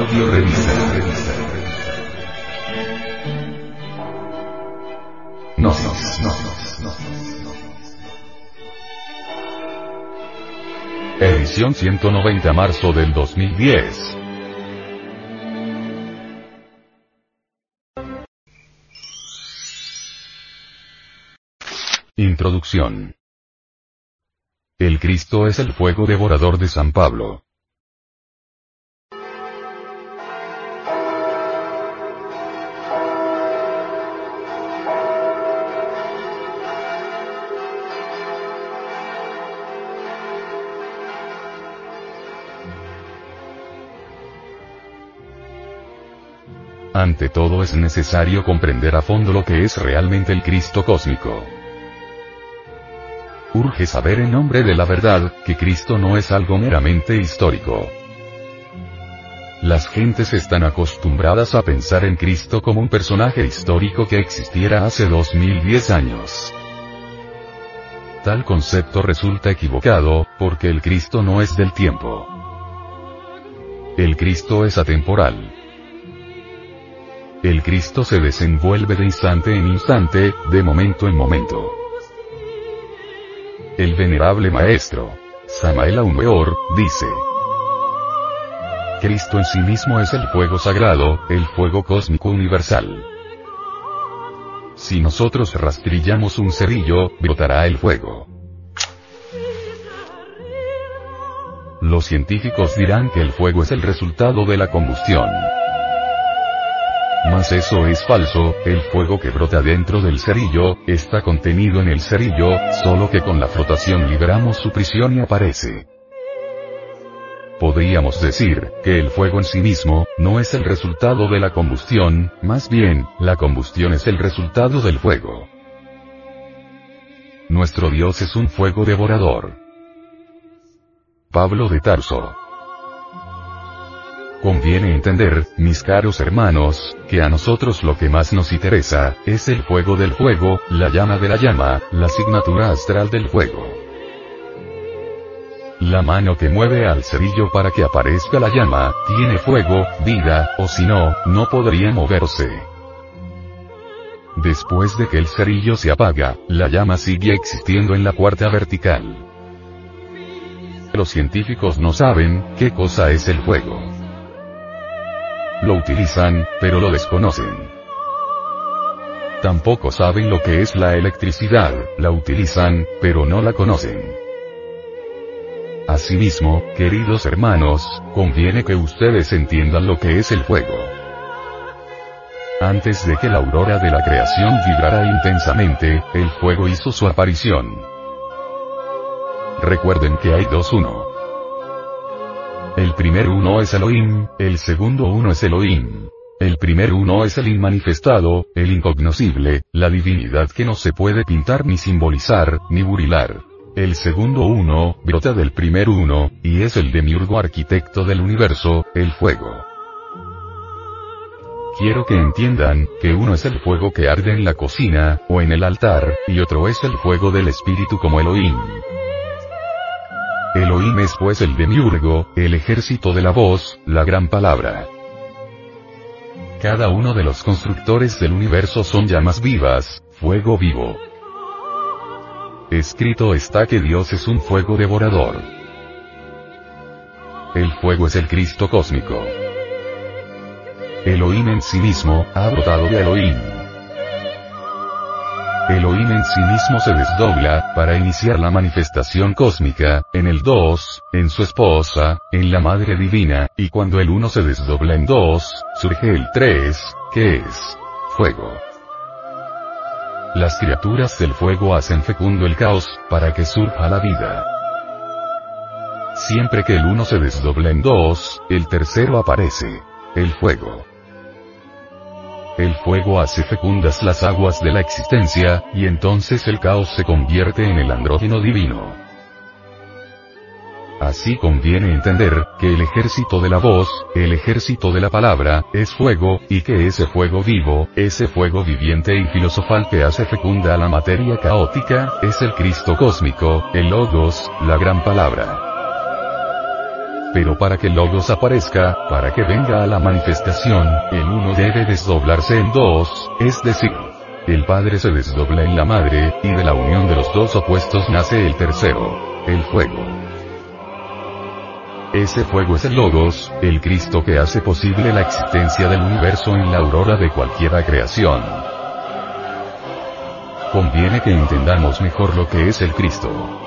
Audio Revista. Gnosis. Edición 190 marzo del 2010. Introducción. El Cristo es el fuego devorador de San Pablo. Ante todo es necesario comprender a fondo lo que es realmente el Cristo cósmico. Urge saber en nombre de la verdad, que Cristo no es algo meramente histórico. Las gentes están acostumbradas a pensar en Cristo como un personaje histórico que existiera hace 2010 años. Tal concepto resulta equivocado, porque el Cristo no es del tiempo. El Cristo es atemporal. El Cristo se desenvuelve de instante en instante, de momento en momento. El venerable maestro, Samael Aumeor, dice, Cristo en sí mismo es el fuego sagrado, el fuego cósmico universal. Si nosotros rastrillamos un cerillo, brotará el fuego. Los científicos dirán que el fuego es el resultado de la combustión. Mas eso es falso, el fuego que brota dentro del cerillo, está contenido en el cerillo, solo que con la frotación liberamos su prisión y aparece. Podríamos decir, que el fuego en sí mismo, no es el resultado de la combustión, más bien, la combustión es el resultado del fuego. Nuestro Dios es un fuego devorador. Pablo de Tarso Conviene entender, mis caros hermanos, que a nosotros lo que más nos interesa, es el fuego del fuego, la llama de la llama, la asignatura astral del fuego. La mano que mueve al cerillo para que aparezca la llama, tiene fuego, vida, o si no, no podría moverse. Después de que el cerillo se apaga, la llama sigue existiendo en la cuarta vertical. Los científicos no saben, qué cosa es el fuego. Lo utilizan, pero lo desconocen. Tampoco saben lo que es la electricidad, la utilizan, pero no la conocen. Asimismo, queridos hermanos, conviene que ustedes entiendan lo que es el fuego. Antes de que la aurora de la creación vibrara intensamente, el fuego hizo su aparición. Recuerden que hay dos uno. El primer uno es Elohim, el segundo uno es Elohim. El primer uno es el inmanifestado, el incognoscible, la divinidad que no se puede pintar ni simbolizar, ni burilar. El segundo uno, brota del primer uno, y es el demiurgo arquitecto del universo, el fuego. Quiero que entiendan, que uno es el fuego que arde en la cocina, o en el altar, y otro es el fuego del espíritu como Elohim. Es pues el demiurgo, el ejército de la voz, la gran palabra. Cada uno de los constructores del universo son llamas vivas, fuego vivo. Escrito está que Dios es un fuego devorador. El fuego es el Cristo cósmico. Elohim en sí mismo, ha brotado de Elohim. Elohim en sí mismo se desdobla, para iniciar la manifestación cósmica, en el dos, en su esposa, en la Madre Divina, y cuando el uno se desdobla en dos, surge el tres, que es fuego. Las criaturas del fuego hacen fecundo el caos, para que surja la vida. Siempre que el uno se desdobla en dos, el tercero aparece. El fuego. El fuego hace fecundas las aguas de la existencia, y entonces el caos se convierte en el andrógeno divino. Así conviene entender, que el ejército de la voz, el ejército de la palabra, es fuego, y que ese fuego vivo, ese fuego viviente y filosofal que hace fecunda a la materia caótica, es el Cristo cósmico, el Logos, la gran palabra. Pero para que Logos aparezca, para que venga a la manifestación, el uno debe desdoblarse en dos, es decir, el Padre se desdobla en la Madre, y de la unión de los dos opuestos nace el tercero, el fuego. Ese fuego es el Logos, el Cristo que hace posible la existencia del universo en la aurora de cualquiera creación. Conviene que entendamos mejor lo que es el Cristo.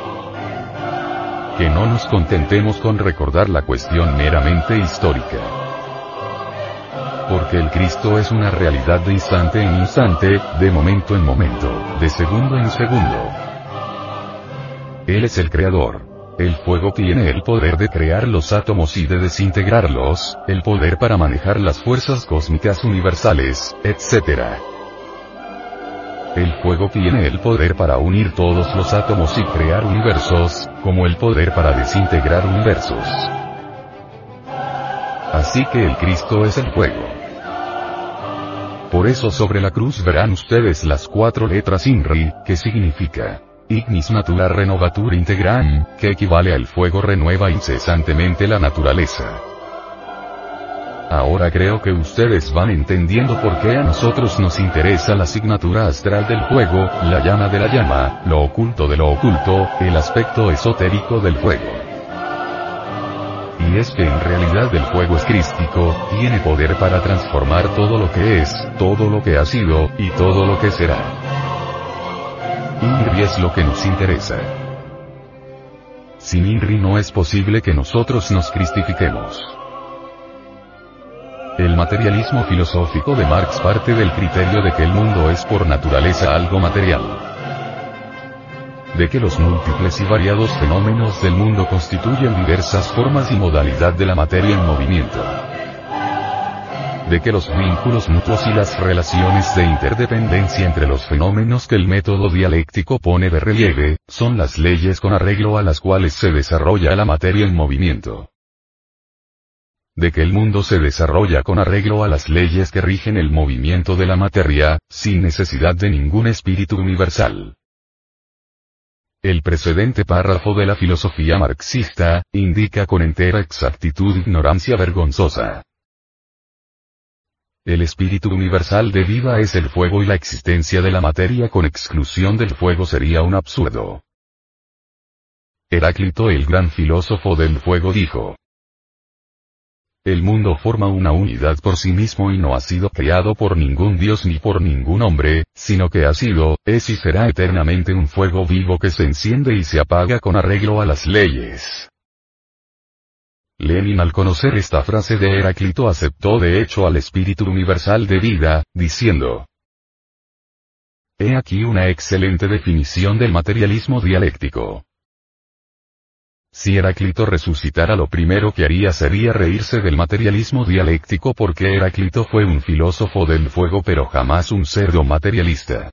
Que no nos contentemos con recordar la cuestión meramente histórica. Porque el Cristo es una realidad de instante en instante, de momento en momento, de segundo en segundo. Él es el Creador. El fuego tiene el poder de crear los átomos y de desintegrarlos, el poder para manejar las fuerzas cósmicas universales, etc. El fuego tiene el poder para unir todos los átomos y crear universos, como el poder para desintegrar universos. Así que el Cristo es el fuego. Por eso sobre la cruz verán ustedes las cuatro letras INRI, que significa Ignis natura renovatur integram, que equivale al fuego renueva incesantemente la naturaleza. Ahora creo que ustedes van entendiendo por qué a nosotros nos interesa la asignatura astral del fuego, la llama de la llama, lo oculto de lo oculto, el aspecto esotérico del fuego. Y es que en realidad el fuego es crístico, tiene poder para transformar todo lo que es, todo lo que ha sido, y todo lo que será. INRI es lo que nos interesa. Sin INRI no es posible que nosotros nos cristifiquemos. El materialismo filosófico de Marx parte del criterio de que el mundo es por naturaleza algo material. De que los múltiples y variados fenómenos del mundo constituyen diversas formas y modalidad de la materia en movimiento de que los vínculos mutuos y las relaciones de interdependencia entre los fenómenos que el método dialéctico pone de relieve, son las leyes con arreglo a las cuales se desarrolla la materia en movimiento. De que el mundo se desarrolla con arreglo a las leyes que rigen el movimiento de la materia, sin necesidad de ningún espíritu universal. El precedente párrafo de la filosofía marxista, indica con entera exactitud ignorancia vergonzosa. El espíritu universal de vida es el fuego y la existencia de la materia con exclusión del fuego sería un absurdo. Heráclito el gran filósofo del fuego dijo. El mundo forma una unidad por sí mismo y no ha sido creado por ningún dios ni por ningún hombre, sino que ha sido, es y será eternamente un fuego vivo que se enciende y se apaga con arreglo a las leyes. Lenin al conocer esta frase de Heráclito aceptó de hecho al espíritu universal de vida, diciendo, He aquí una excelente definición del materialismo dialéctico. Si Heráclito resucitara lo primero que haría sería reírse del materialismo dialéctico porque Heráclito fue un filósofo del fuego pero jamás un cerdo materialista.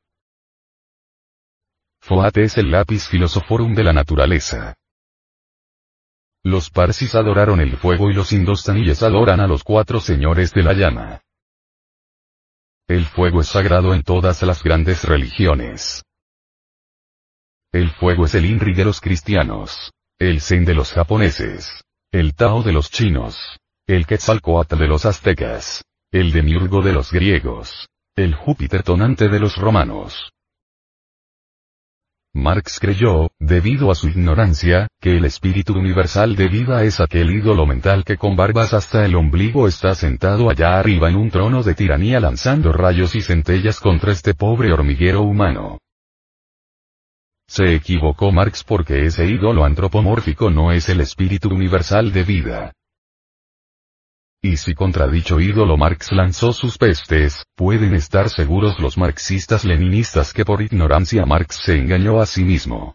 Foat es el lápiz filosoforum de la naturaleza. Los parsis adoraron el fuego y los indostaníes adoran a los cuatro señores de la llama. El fuego es sagrado en todas las grandes religiones. El fuego es el Inri de los cristianos, el Zen de los japoneses, el Tao de los chinos, el Quetzalcoatl de los aztecas, el Demiurgo de los griegos, el Júpiter tonante de los romanos, Marx creyó, debido a su ignorancia, que el espíritu universal de vida es aquel ídolo mental que con barbas hasta el ombligo está sentado allá arriba en un trono de tiranía lanzando rayos y centellas contra este pobre hormiguero humano. Se equivocó Marx porque ese ídolo antropomórfico no es el espíritu universal de vida. Y si contra dicho ídolo Marx lanzó sus pestes, pueden estar seguros los marxistas leninistas que por ignorancia Marx se engañó a sí mismo.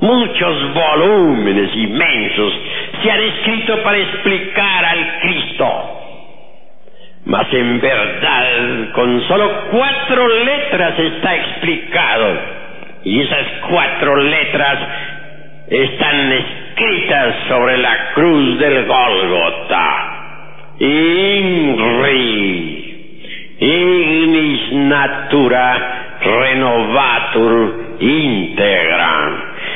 Muchos volúmenes inmensos se han escrito para explicar al Cristo. Mas en verdad, con solo cuatro letras está explicado. Y esas cuatro letras están escritas sobre la cruz del Gólgota. INRI, ignis natura renovatur integram.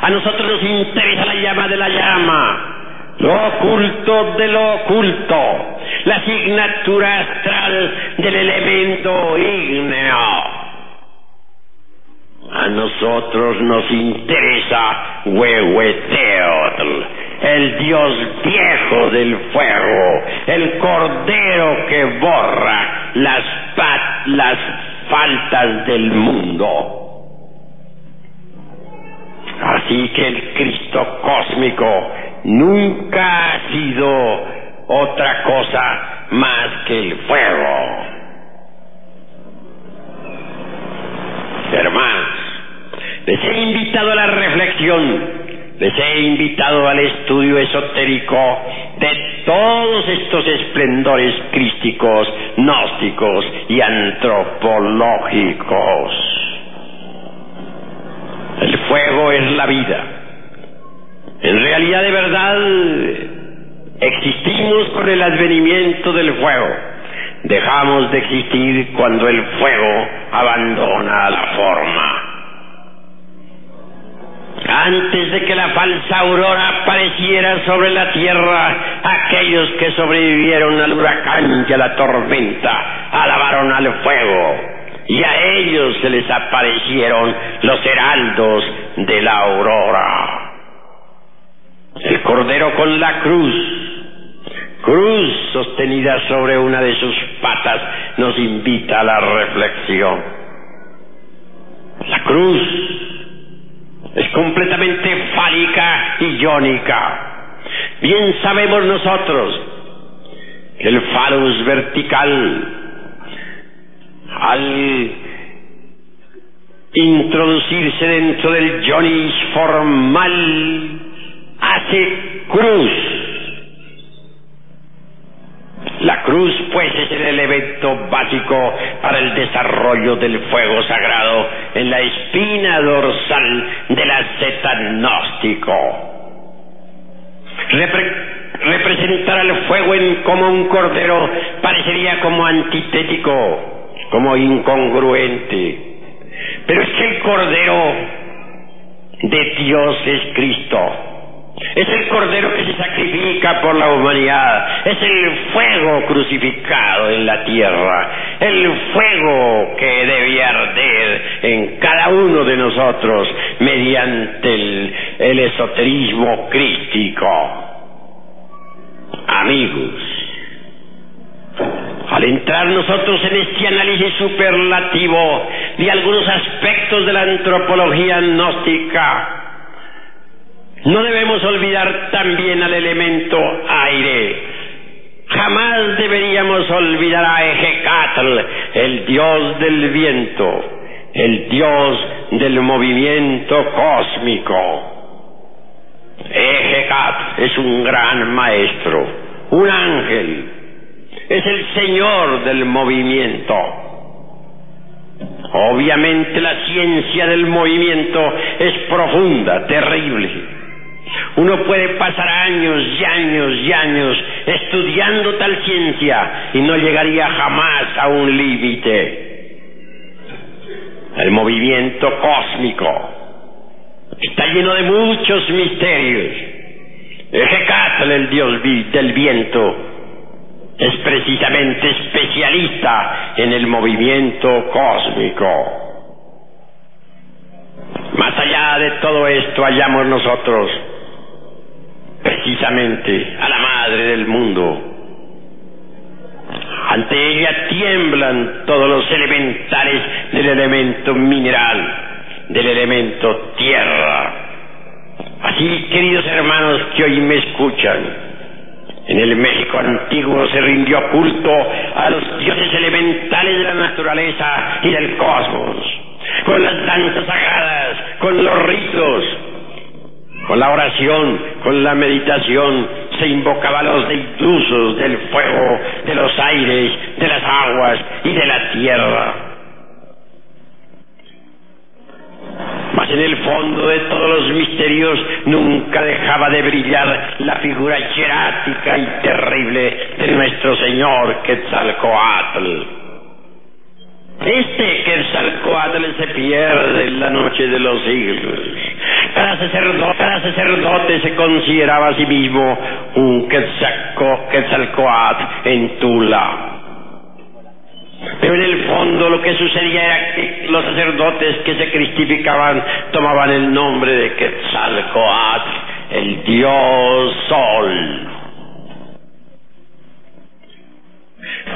A nosotros nos interesa la llama de la llama, lo oculto de lo oculto, la asignatura astral del elemento ígneo. A nosotros nos interesa Huehueteotl, el dios viejo del fuego, el cordero que borra las, las faltas del mundo. Así que el Cristo cósmico nunca ha sido otra cosa más que el fuego. Hermanos, les he invitado a la reflexión, les he invitado al estudio esotérico de todos estos esplendores crísticos, gnósticos y antropológicos. Fuego es la vida. En realidad de verdad existimos con el advenimiento del fuego. Dejamos de existir cuando el fuego abandona la forma. Antes de que la falsa aurora apareciera sobre la tierra, aquellos que sobrevivieron al huracán y a la tormenta alabaron al fuego, y a ellos se les aparecieron los heraldos de la aurora. El cordero con la cruz, cruz sostenida sobre una de sus patas, nos invita a la reflexión. La cruz es completamente fálica y iónica. Bien sabemos nosotros que el falus vertical, al introducirse dentro del ionis formal, hace cruz. La cruz, pues, es el elemento básico para el desarrollo del fuego sagrado en la espina dorsal del asceta gnóstico. representar al fuego en, como un cordero parecería como antitético, como incongruente. Pero es que el cordero de Dios es Cristo. Es el cordero que se sacrifica por la humanidad. Es el fuego crucificado en la tierra. El fuego que debe arder en cada uno de nosotros mediante el, el esoterismo crístico. Amigos, al entrar nosotros en este análisis superlativo de algunos aspectos de la antropología gnóstica, no debemos olvidar también al elemento aire. Jamás deberíamos olvidar a Ejecatl, el dios del viento, el dios del movimiento cósmico. Ejecatl es un gran maestro, un ángel. Es el señor del movimiento. Obviamente la ciencia del movimiento es profunda, terrible. Uno puede pasar años y años y años estudiando tal ciencia y no llegaría jamás a un límite. El movimiento cósmico está lleno de muchos misterios. Ejecatl, el dios del viento, es precisamente especialista en el movimiento cósmico. Más allá de todo esto hallamos nosotros precisamente a la madre del mundo. Ante ella tiemblan todos los elementales del elemento mineral, del elemento tierra. Así, queridos hermanos que hoy me escuchan, en el México antiguo se rindió culto a los dioses elementales de la naturaleza y del cosmos, con las danzas sagradas, con los ritos, con la oración, con la meditación, se invocaba a los deitrusos del fuego, de los aires, de las aguas y de la tierra. Mas en el fondo de todos los misterios nunca dejaba de brillar la figura hierática y terrible de nuestro Señor Quetzalcoatl. Este Quetzalcoatl se pierde en la noche de los siglos. Cada sacerdote, cada sacerdote se consideraba a sí mismo un Quetzalcoatl en Tula. Pero en el fondo lo que sucedía era que los sacerdotes que se cristificaban tomaban el nombre de Quetzalcoatl, el dios sol.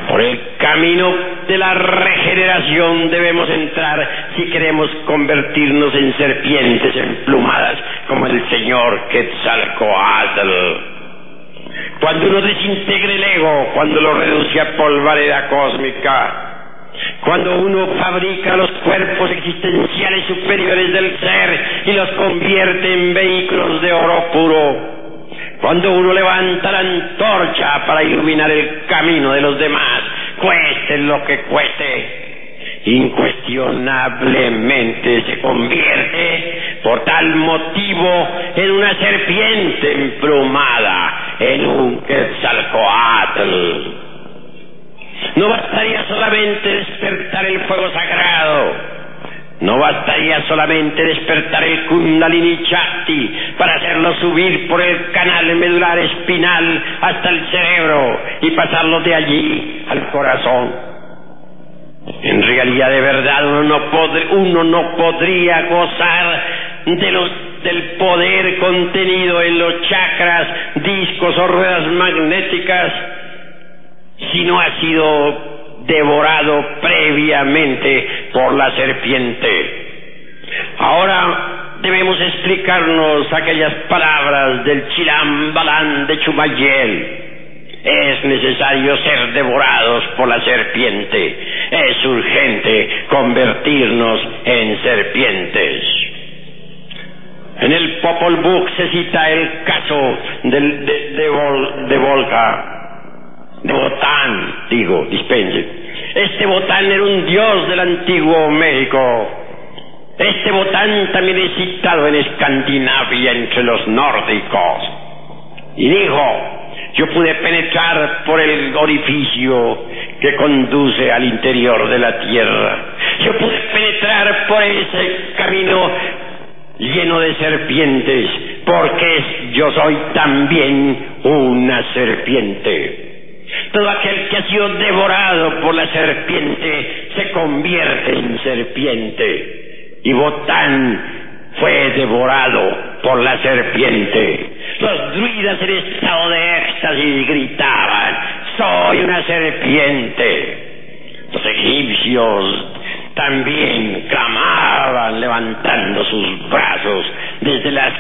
Por el camino de la regeneración debemos entrar si queremos convertirnos en serpientes emplumadas como el Señor Quetzalcoatl. Cuando uno desintegre el ego, cuando lo reduce a polvareda cósmica, cuando uno fabrica los cuerpos existenciales superiores del ser y los convierte en vehículos de oro puro, cuando uno levanta la antorcha para iluminar el camino de los demás, cueste lo que cueste, incuestionablemente se convierte por tal motivo en una serpiente emplumada, en un quetzalcoatl. No bastaría solamente despertar el fuego sagrado, no bastaría solamente despertar el Kundalini Chakti para hacerlo subir por el canal medular espinal hasta el cerebro y pasarlo de allí al corazón. En realidad, de verdad, uno no, uno no podría gozar de los, del poder contenido en los chakras, discos o ruedas magnéticas si no ha sido devorado previamente por la serpiente. Ahora debemos explicarnos aquellas palabras del Chilam Balán de Chumayel. Es necesario ser devorados por la serpiente. Es urgente convertirnos en serpientes. En el Popol Vuh se cita el caso del, de, de, de Volca, de Botán, digo, dispense. Este Botán era un dios del antiguo México. Este Botán también es citado en Escandinavia entre los nórdicos. Y dijo, yo pude penetrar por el orificio que conduce al interior de la tierra. Yo pude penetrar por ese camino lleno de serpientes, porque yo soy también una serpiente. Todo aquel que ha sido devorado por la serpiente se convierte en serpiente. Y Botán fue devorado por la serpiente. Los druidas en estado de éxtasis gritaban, soy una serpiente. Los egipcios también clamaban levantando sus brazos desde la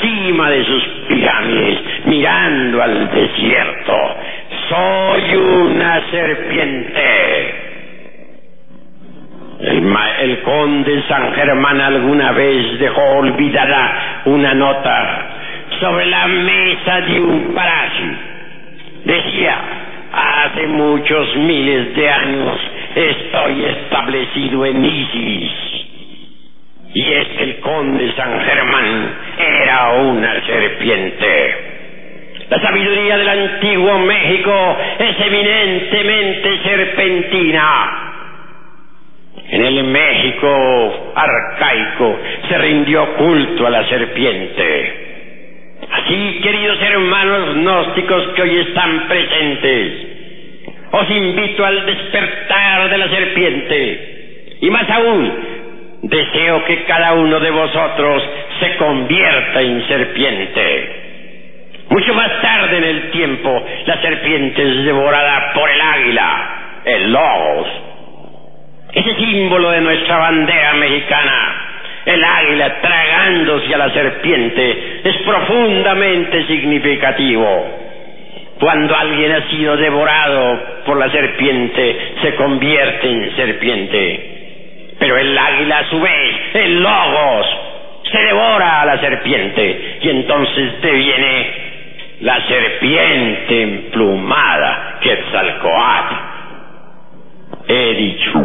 cima de sus pirámides, mirando al desierto soy una serpiente. El, conde San Germán alguna vez dejó olvidada una nota sobre la mesa de un palacio. Decía, Hace muchos miles de años estoy establecido en Isis. Y es el conde San Germán era una serpiente. La sabiduría del antiguo México es eminentemente serpentina. En el México arcaico se rindió culto a la serpiente. Así, queridos hermanos gnósticos que hoy están presentes, os invito al despertar de la serpiente. Y más aún, deseo que cada uno de vosotros se convierta en serpiente. Mucho más tarde en el tiempo, la serpiente es devorada por el águila, el logos. Ese símbolo de nuestra bandera mexicana, el águila tragándose a la serpiente, es profundamente significativo. Cuando alguien ha sido devorado por la serpiente, se convierte en serpiente. Pero el águila a su vez, el logos, se devora a la serpiente y entonces deviene la serpiente emplumada Quetzalcoatl. He dicho.